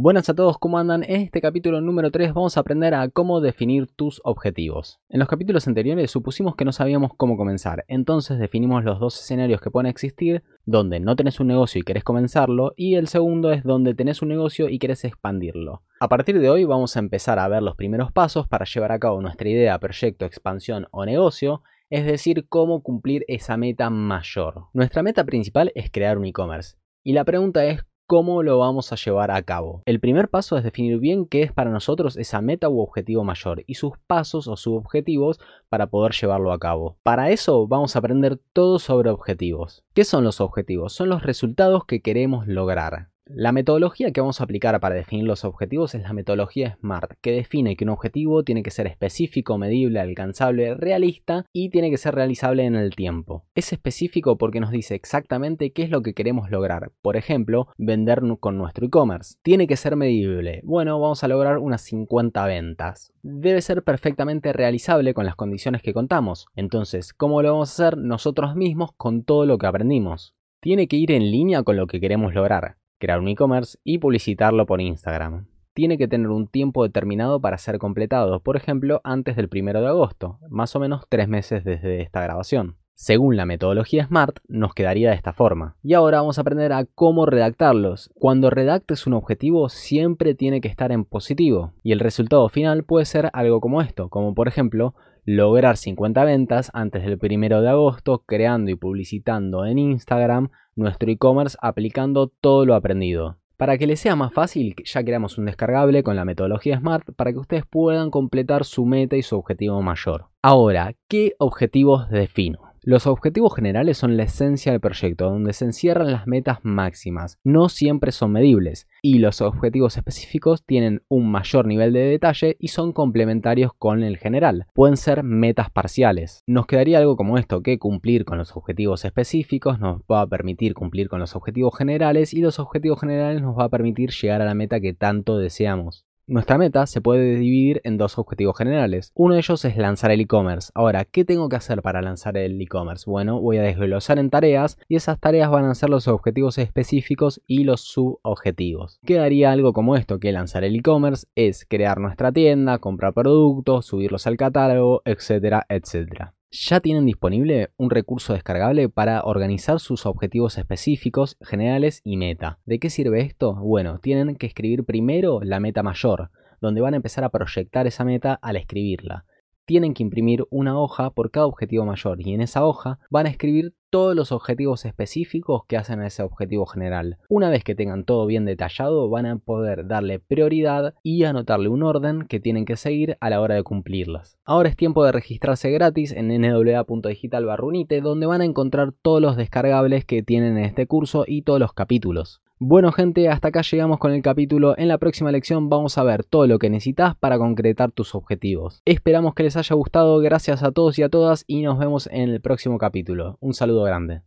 Buenas a todos, ¿cómo andan? En este capítulo número 3 vamos a aprender a cómo definir tus objetivos. En los capítulos anteriores supusimos que no sabíamos cómo comenzar, entonces definimos los dos escenarios que pueden existir, donde no tenés un negocio y querés comenzarlo, y el segundo es donde tenés un negocio y querés expandirlo. A partir de hoy vamos a empezar a ver los primeros pasos para llevar a cabo nuestra idea, proyecto, expansión o negocio, es decir, cómo cumplir esa meta mayor. Nuestra meta principal es crear un e-commerce. Y la pregunta es cómo lo vamos a llevar a cabo. El primer paso es definir bien qué es para nosotros esa meta u objetivo mayor y sus pasos o subobjetivos para poder llevarlo a cabo. Para eso vamos a aprender todo sobre objetivos. ¿Qué son los objetivos? Son los resultados que queremos lograr. La metodología que vamos a aplicar para definir los objetivos es la metodología SMART, que define que un objetivo tiene que ser específico, medible, alcanzable, realista y tiene que ser realizable en el tiempo. Es específico porque nos dice exactamente qué es lo que queremos lograr. Por ejemplo, vender con nuestro e-commerce. Tiene que ser medible. Bueno, vamos a lograr unas 50 ventas. Debe ser perfectamente realizable con las condiciones que contamos. Entonces, ¿cómo lo vamos a hacer nosotros mismos con todo lo que aprendimos? Tiene que ir en línea con lo que queremos lograr crear un e-commerce y publicitarlo por Instagram. Tiene que tener un tiempo determinado para ser completado, por ejemplo, antes del 1 de agosto, más o menos tres meses desde esta grabación. Según la metodología SMART, nos quedaría de esta forma. Y ahora vamos a aprender a cómo redactarlos. Cuando redactes un objetivo siempre tiene que estar en positivo. Y el resultado final puede ser algo como esto, como por ejemplo, lograr 50 ventas antes del 1 de agosto creando y publicitando en Instagram nuestro e-commerce aplicando todo lo aprendido. Para que les sea más fácil, ya creamos un descargable con la metodología SMART para que ustedes puedan completar su meta y su objetivo mayor. Ahora, ¿qué objetivos defino? Los objetivos generales son la esencia del proyecto, donde se encierran las metas máximas. No siempre son medibles, y los objetivos específicos tienen un mayor nivel de detalle y son complementarios con el general. Pueden ser metas parciales. Nos quedaría algo como esto, que cumplir con los objetivos específicos nos va a permitir cumplir con los objetivos generales y los objetivos generales nos va a permitir llegar a la meta que tanto deseamos. Nuestra meta se puede dividir en dos objetivos generales. Uno de ellos es lanzar el e-commerce. Ahora, ¿qué tengo que hacer para lanzar el e-commerce? Bueno, voy a desglosar en tareas y esas tareas van a ser los objetivos específicos y los subobjetivos. Quedaría algo como esto, que lanzar el e-commerce es crear nuestra tienda, comprar productos, subirlos al catálogo, etcétera, etcétera ya tienen disponible un recurso descargable para organizar sus objetivos específicos, generales y meta. ¿De qué sirve esto? Bueno, tienen que escribir primero la meta mayor, donde van a empezar a proyectar esa meta al escribirla tienen que imprimir una hoja por cada objetivo mayor y en esa hoja van a escribir todos los objetivos específicos que hacen a ese objetivo general. Una vez que tengan todo bien detallado van a poder darle prioridad y anotarle un orden que tienen que seguir a la hora de cumplirlas. Ahora es tiempo de registrarse gratis en nwa.digital donde van a encontrar todos los descargables que tienen en este curso y todos los capítulos. Bueno gente, hasta acá llegamos con el capítulo. En la próxima lección vamos a ver todo lo que necesitas para concretar tus objetivos. Esperamos que les haya gustado, gracias a todos y a todas y nos vemos en el próximo capítulo. Un saludo grande.